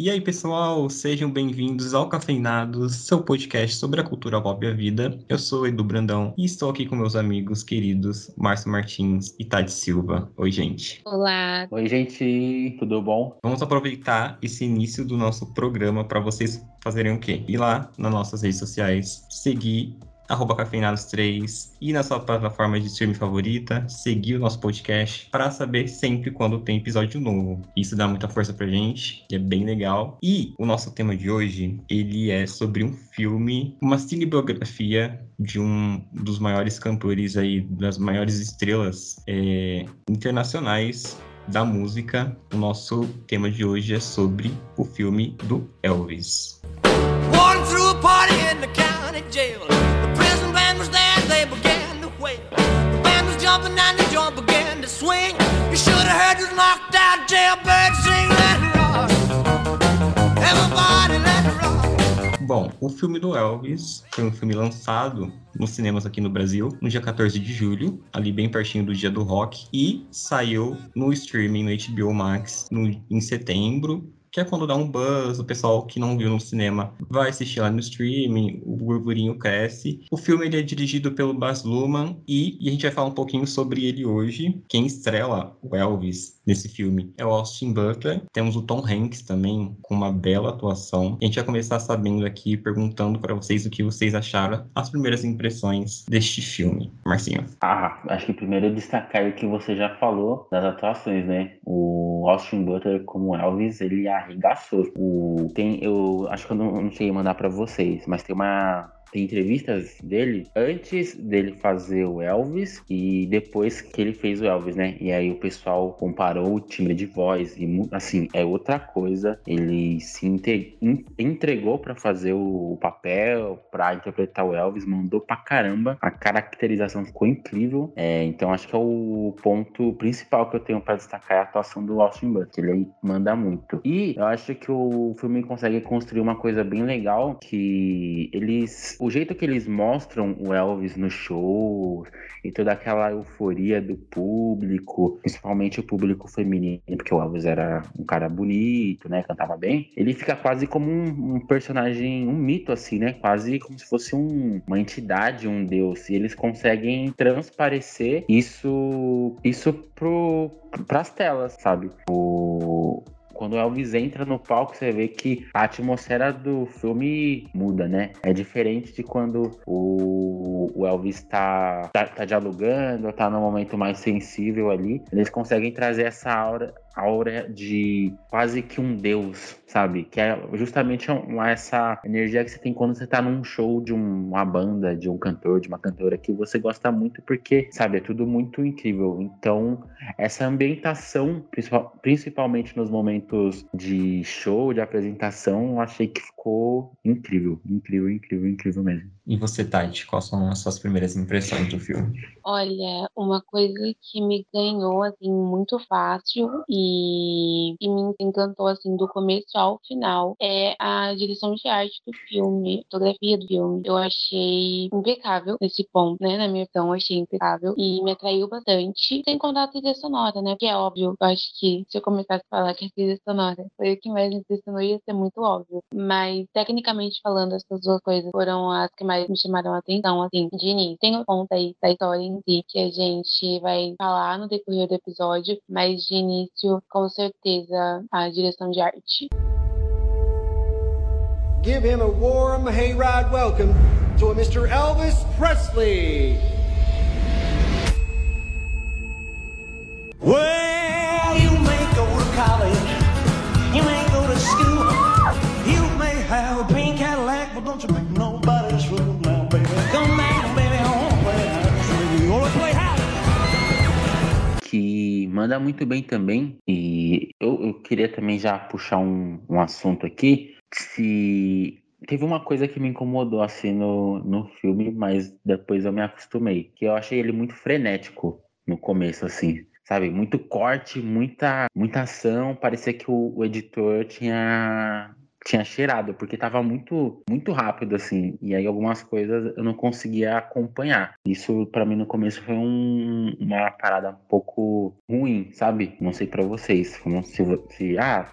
E aí, pessoal, sejam bem-vindos ao Cafeinados, seu podcast sobre a cultura pop e a vida. Eu sou Edu Brandão e estou aqui com meus amigos queridos Márcio Martins e Tati Silva. Oi, gente. Olá. Oi, gente, tudo bom? Vamos aproveitar esse início do nosso programa para vocês fazerem o quê? Ir lá nas nossas redes sociais, seguir arroba cafeinados3 e na sua plataforma de streaming favorita, seguir o nosso podcast para saber sempre quando tem episódio novo. Isso dá muita força pra gente, é bem legal. E o nosso tema de hoje, ele é sobre um filme, uma cinebiografia de um dos maiores cantores aí, das maiores estrelas é, internacionais da música. O nosso tema de hoje é sobre o filme do Elvis. Knocked out sing, let it rock. Everybody let it rock. Bom, o filme do Elvis foi um filme lançado nos cinemas aqui no Brasil no dia 14 de julho, ali bem pertinho do dia do rock, e saiu no streaming no HBO Max no, em setembro que é quando dá um buzz, o pessoal que não viu no cinema vai assistir lá no streaming, o burburinho cresce. O filme ele é dirigido pelo Baz Luhrmann e, e, a gente vai falar um pouquinho sobre ele hoje. Quem estrela o Elvis nesse filme é o Austin Butler. Temos o Tom Hanks também com uma bela atuação. A gente vai começar sabendo aqui, perguntando para vocês o que vocês acharam, as primeiras impressões deste filme. Marcinho. Ah, acho que primeiro destacar o que você já falou das atuações, né? O Austin Butler como Elvis, ele arregaçou. O, tem, eu acho que eu não, não a mandar para vocês, mas tem uma tem entrevistas dele antes dele fazer o Elvis e depois que ele fez o Elvis, né? E aí o pessoal comparou o timbre de voz e assim, é outra coisa. Ele se entregou para fazer o papel, para interpretar o Elvis, mandou pra caramba. A caracterização ficou incrível. É, então acho que é o ponto principal que eu tenho para destacar é a atuação do Austin Butler. Ele manda muito. E eu acho que o filme consegue construir uma coisa bem legal que eles o jeito que eles mostram o Elvis no show e toda aquela euforia do público, principalmente o público feminino, porque o Elvis era um cara bonito, né, cantava bem, ele fica quase como um, um personagem, um mito assim, né, quase como se fosse um, uma entidade, um deus, e eles conseguem transparecer isso, isso pro, pras telas, sabe? O, quando o Elvis entra no palco, você vê que a atmosfera do filme muda, né? É diferente de quando o, o Elvis tá, tá, tá dialogando, tá num momento mais sensível ali. Eles conseguem trazer essa aura aura de quase que um deus, sabe? Que é justamente essa energia que você tem quando você tá num show de uma banda, de um cantor, de uma cantora que você gosta muito, porque, sabe, é tudo muito incrível. Então, essa ambientação, principalmente nos momentos de show, de apresentação, eu achei que ficou incrível, incrível, incrível, incrível mesmo. E você, Tati, quais são as suas primeiras impressões do filme? Olha, uma coisa que me ganhou, assim, muito fácil e, e me encantou, assim, do começo ao final é a direção de arte do filme, a fotografia do filme. Eu achei impecável nesse ponto, né? Na minha opinião, achei impecável e me atraiu bastante. Sem contar a trilha sonora, né? Que é óbvio, eu acho que se eu começasse a falar que a trilha sonora foi o que mais me impressionou, ia ser muito óbvio. Mas, tecnicamente falando, essas duas coisas foram as que mais me chamaram a atenção, assim, de início. Tem o ponto aí da história em si que a gente vai falar no decorrer do episódio, mas de início, com certeza, a direção de arte. Give him a warm hayride welcome to Mr. Elvis Presley. Well, you may go to college, you may go to school, manda muito bem também. E eu, eu queria também já puxar um, um assunto aqui. Se teve uma coisa que me incomodou assim no, no filme, mas depois eu me acostumei. Que eu achei ele muito frenético no começo, assim. Sabe? Muito corte, muita, muita ação. Parecia que o, o editor tinha tinha cheirado, porque tava muito, muito rápido, assim. E aí algumas coisas eu não conseguia acompanhar. Isso para mim no começo foi um, uma parada um pouco ruim, sabe? Não sei para vocês. Como se, se, ah,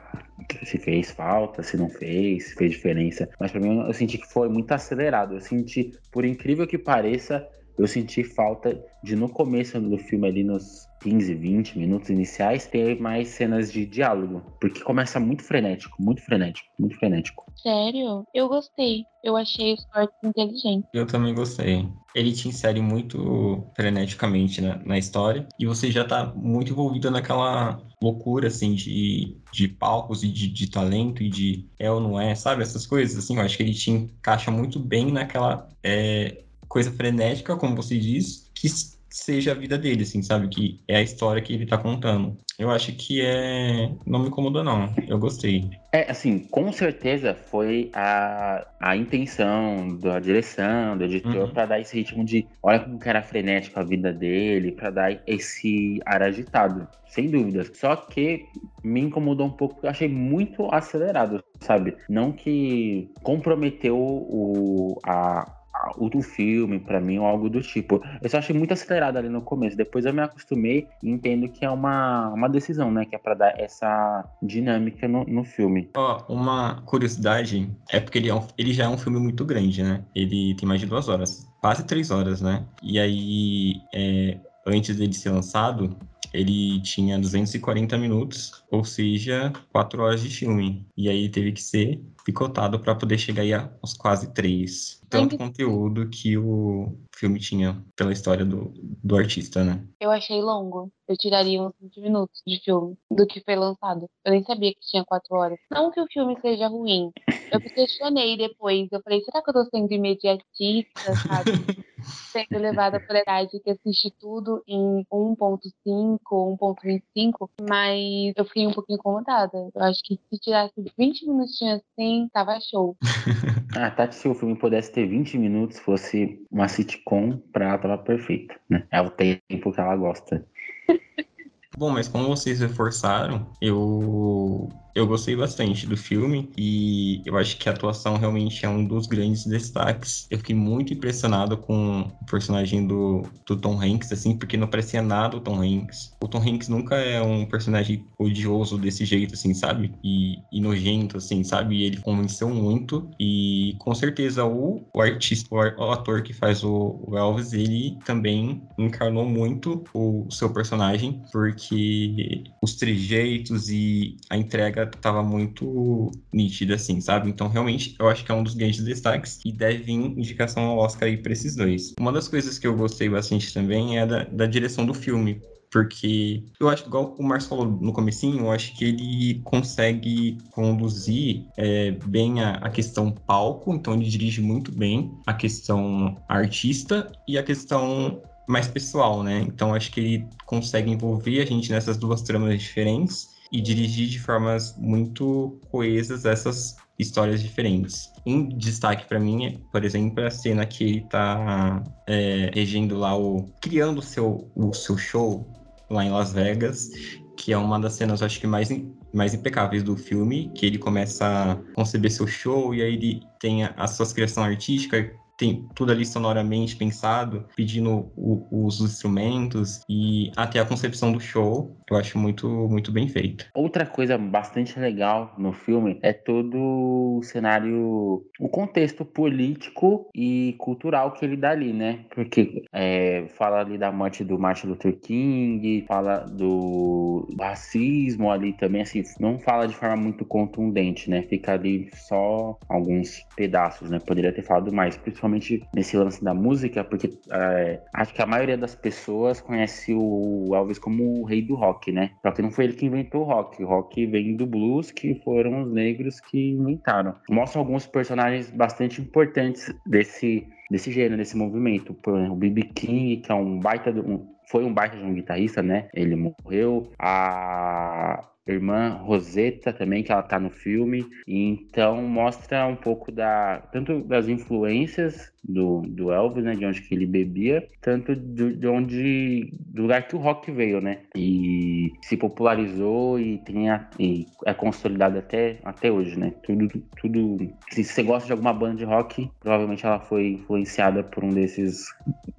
se fez falta, se não fez, se fez diferença. Mas para mim eu senti que foi muito acelerado. Eu senti, por incrível que pareça, eu senti falta de no começo do filme ali nos 15, 20 minutos iniciais ter mais cenas de diálogo, porque começa muito frenético, muito frenético, muito frenético. Sério? Eu gostei. Eu achei os cortes inteligentes. Eu também gostei. Ele te insere muito freneticamente na, na história e você já tá muito envolvido naquela loucura, assim, de, de palcos e de, de talento e de é ou não é, sabe? Essas coisas, assim, eu acho que ele te encaixa muito bem naquela é, coisa frenética, como você diz, que seja a vida dele, assim, sabe? Que é a história que ele tá contando. Eu acho que é. Não me incomodou, não. Eu gostei. É, assim, com certeza foi a, a intenção da direção, do editor, uhum. para dar esse ritmo de olha como que era frenético a vida dele, para dar esse ar agitado, sem dúvidas. Só que me incomodou um pouco, porque eu achei muito acelerado, sabe? Não que comprometeu o, a, o filme para mim ou algo do tipo. Eu só achei muito acelerado ali no começo. Depois eu me acostumei e entendo que é uma, uma decisão, né? Que é para dar essa dinâmica no, no filme. Ó, oh, uma curiosidade é porque ele, é um, ele já é um filme muito grande, né? Ele tem mais de duas horas, quase três horas, né? E aí, é, antes dele ser lançado, ele tinha 240 minutos, ou seja, 4 horas de filme. E aí teve que ser picotado para poder chegar aí aos quase 3. Tanto conteúdo que o filme tinha pela história do, do artista, né? Eu achei longo. Eu tiraria uns 20 minutos de filme do que foi lançado. Eu nem sabia que tinha 4 horas. Não que o filme seja ruim. Eu me questionei depois. Eu falei, será que eu tô sendo imediatista, sabe? sendo levada por idade que assiste tudo em 1.5 ou 1.25, mas eu fiquei um pouquinho incomodada. Eu acho que se tirasse 20 minutinhos assim, tava show. ah, Tati, se o filme pudesse ter 20 minutos, fosse uma sitcom, pra ela tava perfeito, né? É o tempo que ela gosta. Bom, mas como vocês reforçaram, eu eu gostei bastante do filme e eu acho que a atuação realmente é um dos grandes destaques. Eu fiquei muito impressionado com o personagem do, do Tom Hanks, assim, porque não parecia nada o Tom Hanks. O Tom Hanks nunca é um personagem odioso desse jeito, assim, sabe? E, e nojento, assim, sabe? E ele convenceu muito e com certeza o, o artista, o, o ator que faz o, o Elvis, ele também encarnou muito o seu personagem, porque os trejeitos e a entrega tava muito nítida, assim, sabe? Então, realmente, eu acho que é um dos grandes destaques e deve vir indicação ao Oscar aí pra esses dois. Uma das coisas que eu gostei bastante também é da, da direção do filme, porque eu acho, igual o Marcos falou no comecinho, eu acho que ele consegue conduzir é, bem a, a, questão palco, então ele dirige muito bem a questão artista e a questão mais pessoal, né? Então acho que ele consegue envolver a gente nessas duas tramas diferentes e dirigir de formas muito coesas essas histórias diferentes. Em destaque para mim, por exemplo, é a cena que ele tá é, regendo lá o. criando seu, o seu show lá em Las Vegas, que é uma das cenas, acho que mais, mais impecáveis do filme, que ele começa a conceber seu show e aí ele tem a, a sua criação artística tem tudo ali sonoramente pensado, pedindo o, os instrumentos e até a concepção do show, eu acho muito, muito bem feito. Outra coisa bastante legal no filme é todo o cenário, o contexto político e cultural que ele dá ali, né? Porque é, fala ali da morte do Martin Luther King, fala do racismo ali também, assim, não fala de forma muito contundente, né? Fica ali só alguns pedaços, né? Poderia ter falado mais, principalmente principalmente nesse lance da música, porque é, acho que a maioria das pessoas conhece o Elvis como o rei do rock, né? Só que não foi ele que inventou o rock. O rock vem do blues, que foram os negros que inventaram. Mostra alguns personagens bastante importantes desse, desse gênero, desse movimento. Por exemplo, o B.B. King, que é um baita, um, foi um baita de um guitarrista, né? Ele morreu. A irmã Rosetta também, que ela tá no filme. E então mostra um pouco da tanto das influências do, do Elvis, né? De onde que ele bebia, tanto de, de onde. do lugar que o rock veio, né? E se popularizou e, tem a, e é consolidado até, até hoje, né? Tudo, tudo. Se você gosta de alguma banda de rock, provavelmente ela foi influenciada por um desses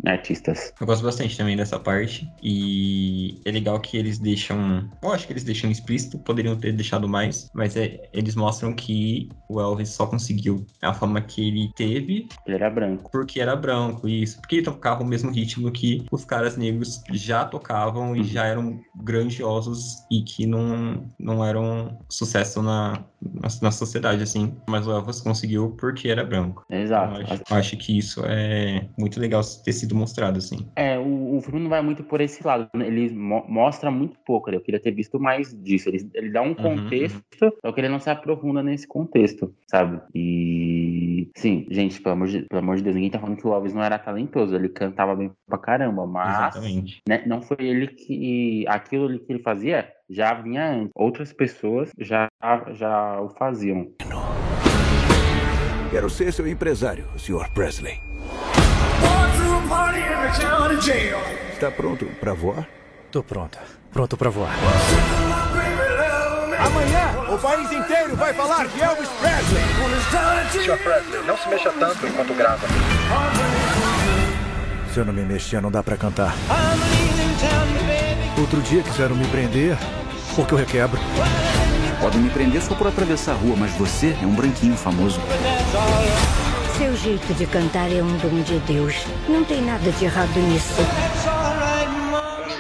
artistas. Eu gosto bastante também dessa parte. E é legal que eles deixam. Eu acho que eles deixam explícito, poderiam ter deixado mais, mas é, eles mostram que o Elvis só conseguiu a fama que ele teve. Ele era branco. Porque era branco, isso. Porque ele tocava o mesmo ritmo que os caras negros já tocavam e uhum. já eram grandiosos e que não, não eram sucesso na, na, na, sociedade, assim. Mas o Elvis conseguiu porque era branco. Exato. Então, acho, acho, que isso é muito legal ter sido mostrado, assim. É, o, o filme não vai muito por esse lado. Né? Ele mo mostra muito pouco. Né? Eu queria ter visto mais disso. Ele, ele dá um uhum, contexto, uhum. só que ele não se aprofunda nesse contexto, sabe? E. Sim, gente, pelo amor, de, pelo amor de Deus, ninguém tá falando que o Elvis não era talentoso. Ele cantava bem pra caramba, mas. Né, não foi ele que. Aquilo que ele fazia já vinha antes. Outras pessoas já, já o faziam. Quero ser seu empresário, Sr. Presley. Está pronto para voar? Tô pronto. Pronto para voar. Amanhã, o país inteiro vai falar de Elvis Presley. Sr. Presley, não se mexa tanto enquanto grava. Se eu não me mexer, não dá para cantar. Outro dia quiseram me prender porque eu requebro. Podem me prender só por atravessar a rua, mas você é um branquinho famoso. Seu jeito de cantar é um dom de Deus. Não tem nada de errado nisso.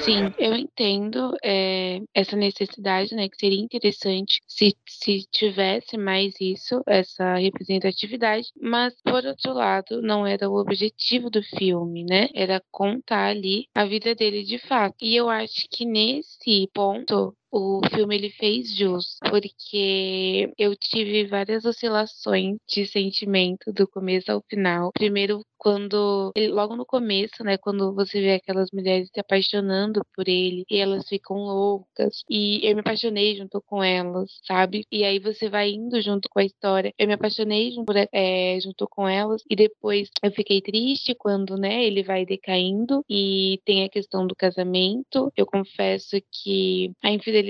Sim, eu entendo é, essa necessidade, né? Que seria interessante se, se tivesse mais isso, essa representatividade, mas por outro lado, não era o objetivo do filme, né? Era contar ali a vida dele de fato. E eu acho que nesse ponto o filme ele fez jus, porque eu tive várias oscilações de sentimento do começo ao final. Primeiro, quando logo no começo, né, quando você vê aquelas mulheres se apaixonando por ele e elas ficam loucas e eu me apaixonei junto com elas, sabe? E aí você vai indo junto com a história. Eu me apaixonei junto, é, junto com elas e depois eu fiquei triste quando, né, ele vai decaindo e tem a questão do casamento. Eu confesso que a infidelidade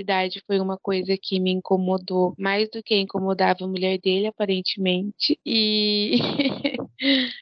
foi uma coisa que me incomodou mais do que incomodava a mulher dele, aparentemente. E,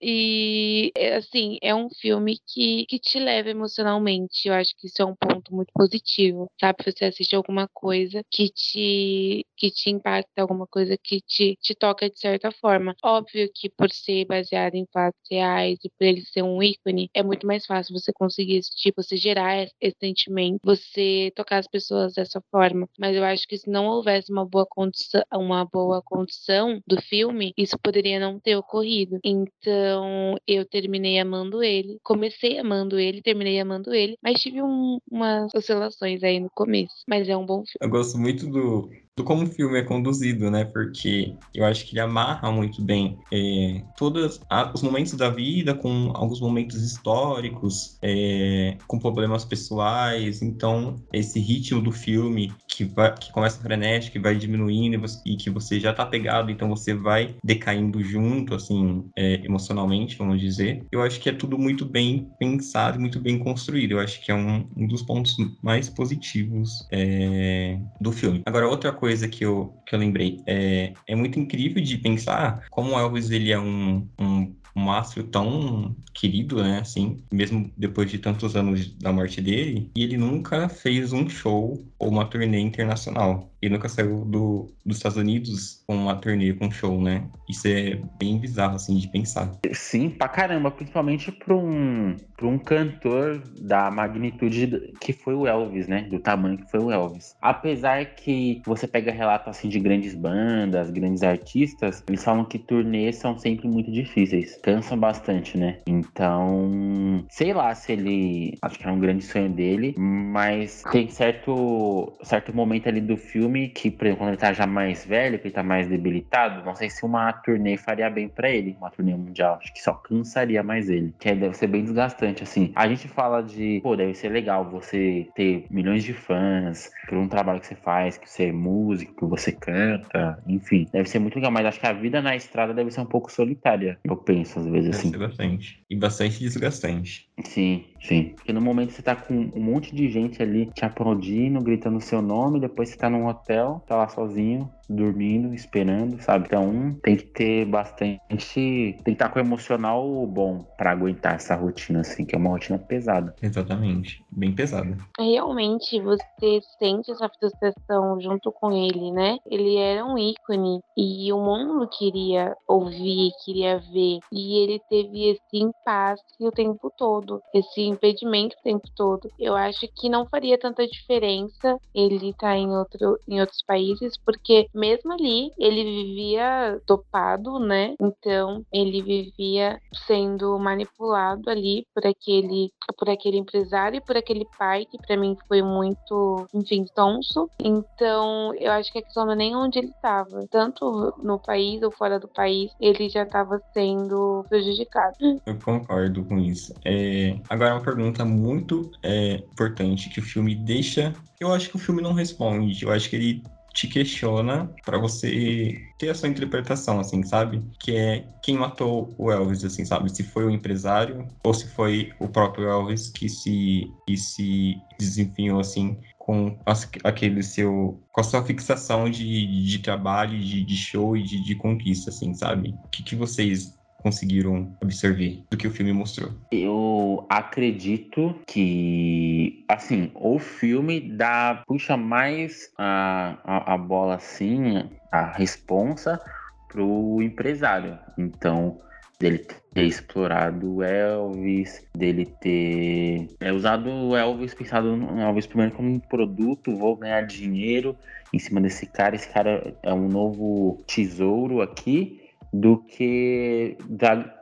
e assim, é um filme que, que te leva emocionalmente. Eu acho que isso é um ponto muito positivo, sabe? Você assiste alguma coisa que te, que te impacta, alguma coisa que te, te toca de certa forma. Óbvio que por ser baseado em fatos reais e por ele ser um ícone, é muito mais fácil você conseguir esse tipo, você gerar esse sentimento, você tocar as pessoas dessa forma. Mas eu acho que se não houvesse uma boa condição, uma boa condição do filme, isso poderia não ter ocorrido. Então eu terminei amando ele, comecei amando ele, terminei amando ele, mas tive um, umas oscilações aí no começo. Mas é um bom filme. Eu gosto muito do como o filme é conduzido, né? Porque eu acho que ele amarra muito bem é, todos os momentos da vida com alguns momentos históricos, é, com problemas pessoais. Então, esse ritmo do filme que, vai, que começa frenético, que vai diminuindo e, você, e, que você já tá pegado, então você vai decaindo junto, assim, é, emocionalmente, vamos dizer. Eu acho que é tudo muito bem pensado, muito bem construído. Eu acho que é um, um dos pontos mais positivos é, do filme. Agora, outra coisa coisa que eu, que eu lembrei. É, é muito incrível de pensar como o Elvis ele é um, um um astro tão querido, né, assim, mesmo depois de tantos anos da morte dele, e ele nunca fez um show ou uma turnê internacional. Ele nunca saiu do, dos Estados Unidos com uma turnê, com um show, né? Isso é bem bizarro, assim, de pensar. Sim, pra caramba, principalmente pra um, pra um cantor da magnitude que foi o Elvis, né? Do tamanho que foi o Elvis. Apesar que você pega relato, assim, de grandes bandas, grandes artistas, eles falam que turnês são sempre muito difíceis cansam bastante, né? Então, sei lá se ele. Acho que era um grande sonho dele, mas tem certo, certo momento ali do filme filme que, por exemplo, quando ele tá já mais velho, que ele tá mais debilitado, não sei se uma turnê faria bem para ele, uma turnê mundial. Acho que só cansaria mais ele. Que deve ser bem desgastante, assim. A gente fala de, pô, deve ser legal você ter milhões de fãs por um trabalho que você faz, que você é músico, que você canta, enfim. Deve ser muito legal, mas acho que a vida na estrada deve ser um pouco solitária. Eu penso, às vezes, Deve assim. ser bastante. E bastante desgastante. Sim, sim. Porque no momento você tá com um monte de gente ali te aplaudindo, gritando seu nome, depois você tá num hotel, tá lá sozinho, dormindo, esperando, sabe? Então tem que ter bastante. Tem que estar com o emocional bom pra aguentar essa rotina, assim, que é uma rotina pesada. Exatamente. Bem pesada. Realmente você sente essa frustração junto com ele, né? Ele era um ícone e o mundo queria ouvir, queria ver. E ele teve esse impasse o tempo todo, esse impedimento o tempo todo. Eu acho que não faria tanta diferença ele estar em, outro, em outros países, porque mesmo ali ele vivia topado, né? Então ele vivia sendo manipulado ali por aquele, por aquele empresário e por aquele pai que para mim foi muito, enfim, tonso. Então eu acho que a questão não é nem onde ele estava, tanto no país ou fora do país, ele já estava sendo prejudicado. Eu concordo com isso. É, Agora, uma pergunta muito é, importante que o filme deixa. Eu acho que o filme não responde. Eu acho que ele te questiona para você ter a sua interpretação, assim, sabe? Que é quem matou o Elvis, assim, sabe? Se foi o empresário ou se foi o próprio Elvis que se, que se desempenhou, assim, com aquele seu com a sua fixação de, de trabalho, de, de show e de, de conquista, assim, sabe? O que, que vocês conseguiram absorver do que o filme mostrou? Eu acredito que, assim, o filme dá puxa mais a, a, a bola assim, a responsa pro empresário. Então, dele ter explorado o Elvis, dele ter é, usado o Elvis, pensado no Elvis primeiro como um produto, vou ganhar dinheiro em cima desse cara. Esse cara é um novo tesouro aqui do que da,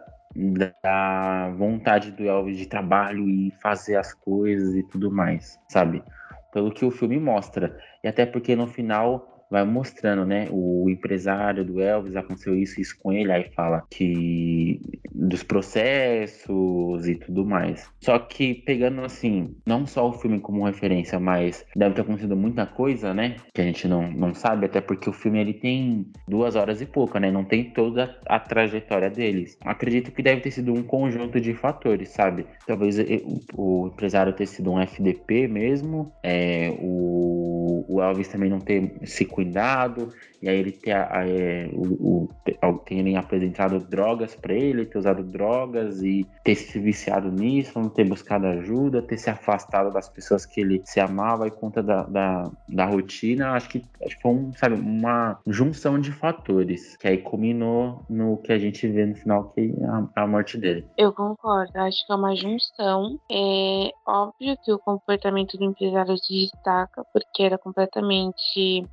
da vontade do Elvis de trabalho e fazer as coisas e tudo mais, sabe? Pelo que o filme mostra. E até porque no final vai mostrando, né? O empresário do Elvis aconteceu isso isso com ele, aí fala que dos processos e tudo mais. Só que pegando assim, não só o filme como referência, mas deve ter acontecido muita coisa, né? Que a gente não, não sabe, até porque o filme ele tem duas horas e pouca, né? Não tem toda a trajetória deles. Acredito que deve ter sido um conjunto de fatores, sabe? Talvez o, empresário ter sido um FDP mesmo, é, o, o Elvis também não ter se cuidado, e aí ele ter, é, o, o, terem apresentado drogas para ele, ter usado drogas e ter se viciado nisso, não ter buscado ajuda, ter se afastado das pessoas que ele se amava e conta da, da, da rotina, acho que, acho que foi um, sabe, uma junção de fatores que aí culminou no que a gente vê no final, que é a, a morte dele. Eu concordo, acho que é uma junção. É óbvio que o comportamento do empresário se destaca, porque era completamente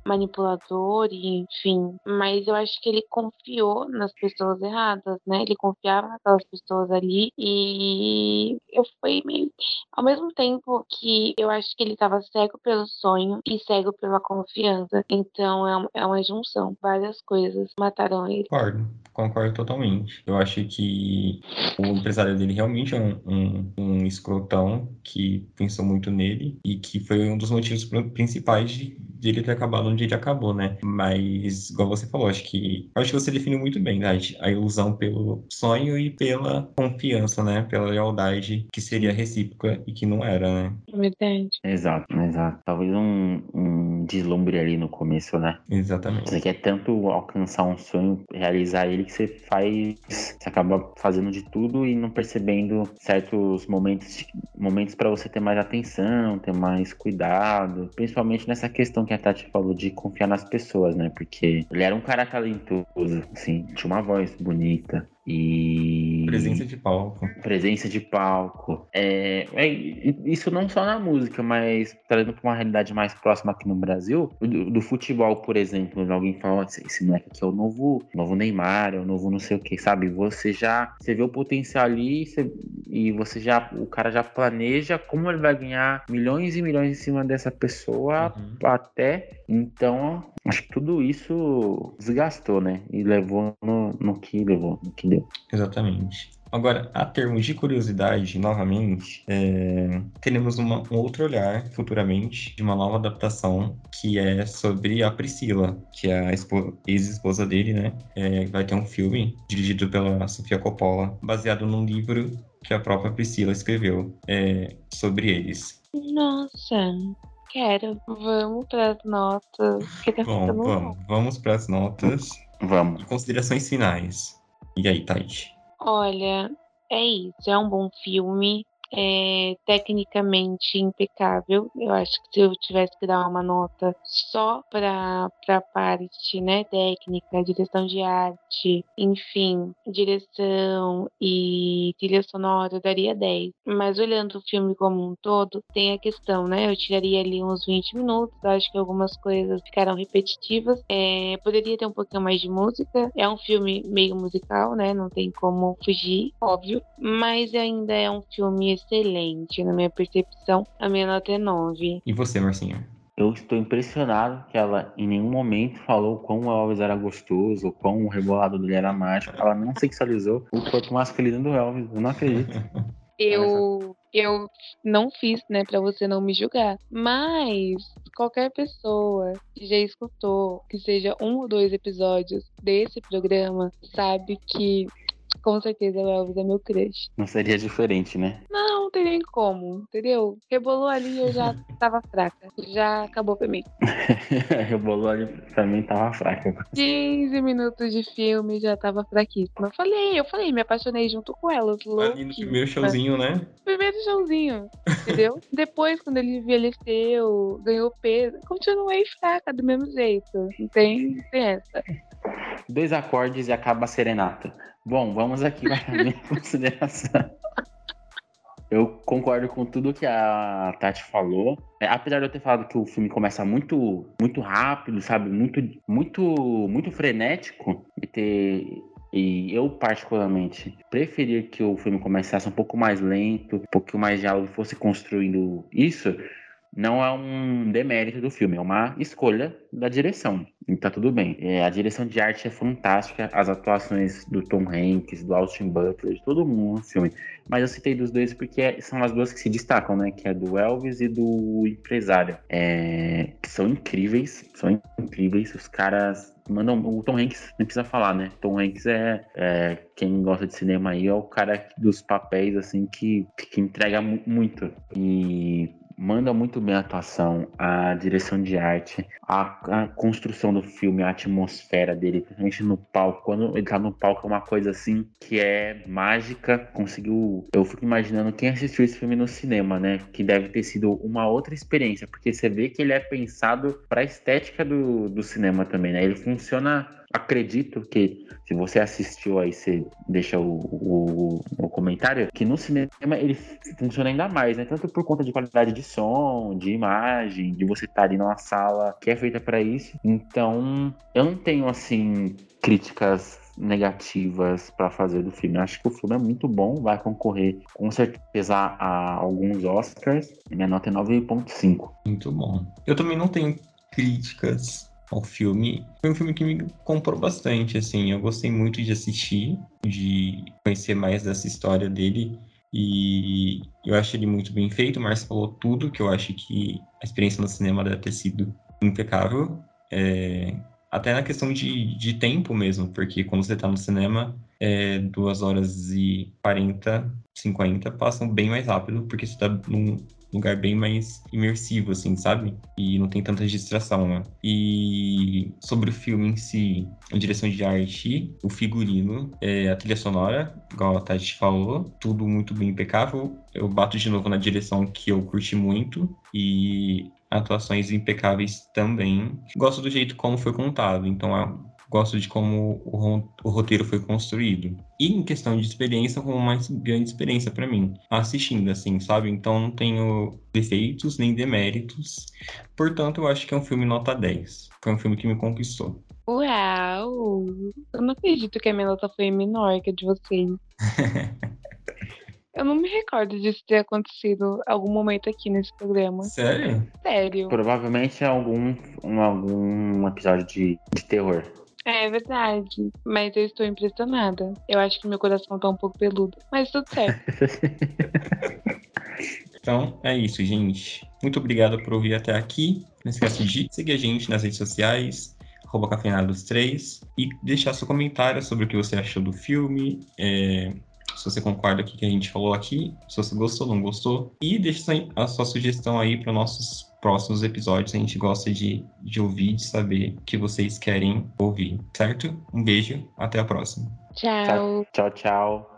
manipulador e enfim. Mas eu acho que ele confiou nas pessoas erradas, né? Ele confiava naquelas pessoas ali e eu fui meio. Ao mesmo tempo que eu acho que ele estava cego pelo sonho e cego pela confiança. Então é uma, é junção. Várias coisas mataram ele. Concordo, concordo totalmente. Eu acho que o empresário dele realmente é um, um, um escrotão que pensou muito nele e que foi um dos motivos principais de, de ele ter acabado onde ele acabou, né? Mas, igual você falou, acho que acho que você definiu muito bem, né? A ilusão pelo sonho e pela confiança, né? Pela lealdade que seria recíproca e que não era, né? Verdade. Exato, exato. Talvez um, um deslumbre ali no começo, né? Exatamente. Você quer tanto alcançar um sonho, realizar ele, você faz. Você acaba fazendo de tudo e não percebendo certos momentos momentos para você ter mais atenção, ter mais cuidado. Principalmente nessa questão que a Tati falou de confiar nas pessoas, né? Porque ele era um cara talentoso, assim, tinha uma voz bonita, E. Presença de palco. Presença de palco. É, é, isso não só na música, mas trazendo para uma realidade mais próxima aqui no Brasil, do, do futebol, por exemplo, alguém fala, esse moleque aqui é o novo, novo Neymar, é o novo não sei o que, sabe? Você já você vê o potencial ali você, e você já, o cara já planeja como ele vai ganhar milhões e milhões em cima dessa pessoa uhum. até. Então, acho que tudo isso desgastou, né? E levou no, no que levou, no que deu. Exatamente. Agora, a termos de curiosidade, novamente, é, teremos uma, um outro olhar futuramente de uma nova adaptação que é sobre a Priscila, que é a ex-esposa dele, né? É, vai ter um filme dirigido pela Sofia Coppola, baseado num livro que a própria Priscila escreveu é, sobre eles. Nossa, quero. Vamos para as notas. Tá Bom, vamos, vamos para as notas. Vamos. Considerações finais. E aí, Tati? Olha, é isso. É um bom filme é tecnicamente impecável. Eu acho que se eu tivesse que dar uma nota só para a parte né, técnica, direção de arte, enfim, direção e trilha sonora, eu daria 10. Mas olhando o filme como um todo, tem a questão, né? Eu tiraria ali uns 20 minutos, acho que algumas coisas ficaram repetitivas. É, poderia ter um pouquinho mais de música. É um filme meio musical, né? Não tem como fugir, óbvio. Mas ainda é um filme excelente na minha percepção. A minha nota é 9. E você, Marcinha? Eu estou impressionado que ela em nenhum momento falou quão o Elvis era gostoso, ou quão o rebolado dele era mágico. Ela não sexualizou o corpo masculino do Elvis. Eu não acredito. Eu, eu não fiz, né, para você não me julgar. Mas qualquer pessoa que já escutou que seja um ou dois episódios desse programa sabe que com certeza o Elvis é meu crush. Não seria diferente, né? Não, não tem nem como, entendeu? Rebolou ali eu já tava fraca. Já acabou pra mim. Rebolou ali pra mim tava fraca. 15 minutos de filme já tava fraquíssima. Eu falei, eu falei, me apaixonei junto com elas. Ali no primeiro showzinho, né? Primeiro showzinho, entendeu? Depois, quando ele envelheceu, ganhou peso, continuei fraca do mesmo jeito. Não tem, não tem essa. Dois acordes e acaba a serenata. Bom, vamos aqui para a minha consideração. Eu concordo com tudo que a Tati falou. É, apesar de eu ter falado que o filme começa muito, muito rápido, sabe, muito, muito, muito frenético e ter e eu, particularmente, preferia que o filme começasse um pouco mais lento, um pouco mais diálogo fosse construindo isso não é um demérito do filme, é uma escolha da direção. E tá tudo bem. É, a direção de arte é fantástica, as atuações do Tom Hanks, do Austin Butler, de todo mundo no filme. Mas eu citei dos dois porque são as duas que se destacam, né? Que é do Elvis e do Empresário. É, que são incríveis, são incríveis. Os caras mandam. O Tom Hanks nem precisa falar, né? Tom Hanks é, é, quem gosta de cinema aí é o cara dos papéis assim que, que entrega muito. E manda muito bem a atuação, a direção de arte, a, a, construção do filme, a atmosfera dele, principalmente no palco. Quando ele tá no palco é uma coisa assim que é mágica. Conseguiu. Eu fico imaginando quem assistiu esse filme no cinema, né? Que deve ter sido uma outra experiência, porque você vê que ele é pensado para a estética do, do cinema também, né? Ele funciona acredito que se você assistiu aí, você deixa o, o, o, comentário, que no cinema ele funciona ainda mais, né? Tanto por conta de qualidade de som, de imagem, de você estar ali numa sala que é feita para isso. Então, eu não tenho assim críticas negativas para fazer do filme. acho que o filme é muito bom, vai concorrer com certeza a alguns Oscars. Minha nota é 9.5. Muito bom. Eu também não tenho críticas ao filme. Foi um filme que me comprou bastante, assim. Eu gostei muito de assistir, de conhecer mais dessa história dele. E eu acho ele muito bem feito. O Márcio falou tudo, que eu acho que a experiência no cinema deve ter sido impecável. É, até na questão de, de tempo mesmo, porque quando você está no cinema, é, 2 horas e 40, 50 passam bem mais rápido, porque você está num lugar bem mais imersivo, assim, sabe? E não tem tanta distração, né? E sobre o filme em si, a direção de arte, o figurino, é, a trilha sonora, igual a Tati falou, tudo muito bem impecável. Eu bato de novo na direção que eu curti muito e atuações impecáveis também. Gosto do jeito como foi contado, então é gosto de como o, o roteiro foi construído. E em questão de experiência, foi uma grande experiência para mim, assistindo, assim, sabe? Então não tenho defeitos nem deméritos. Portanto, eu acho que é um filme nota 10. Foi um filme que me conquistou. Uau! Eu não acredito que a minha nota foi menor que a de vocês. Eu não me recordo disso ter acontecido algum momento aqui nesse programa. Sério? Sério. Provavelmente é algum, um, algum episódio de, de terror. É verdade, mas eu estou impressionada. Eu acho que meu coração tá um pouco peludo, mas tudo certo. então é isso, gente. Muito obrigado por ouvir até aqui. Não esqueça de seguir a gente nas redes sociais, cafeinados3 e deixar seu comentário sobre o que você achou do filme. É se você concorda com o que a gente falou aqui, se você gostou ou não gostou. E deixa a sua sugestão aí para nossos próximos episódios. A gente gosta de, de ouvir, de saber o que vocês querem ouvir, certo? Um beijo, até a próxima. Tchau. Tchau, tchau.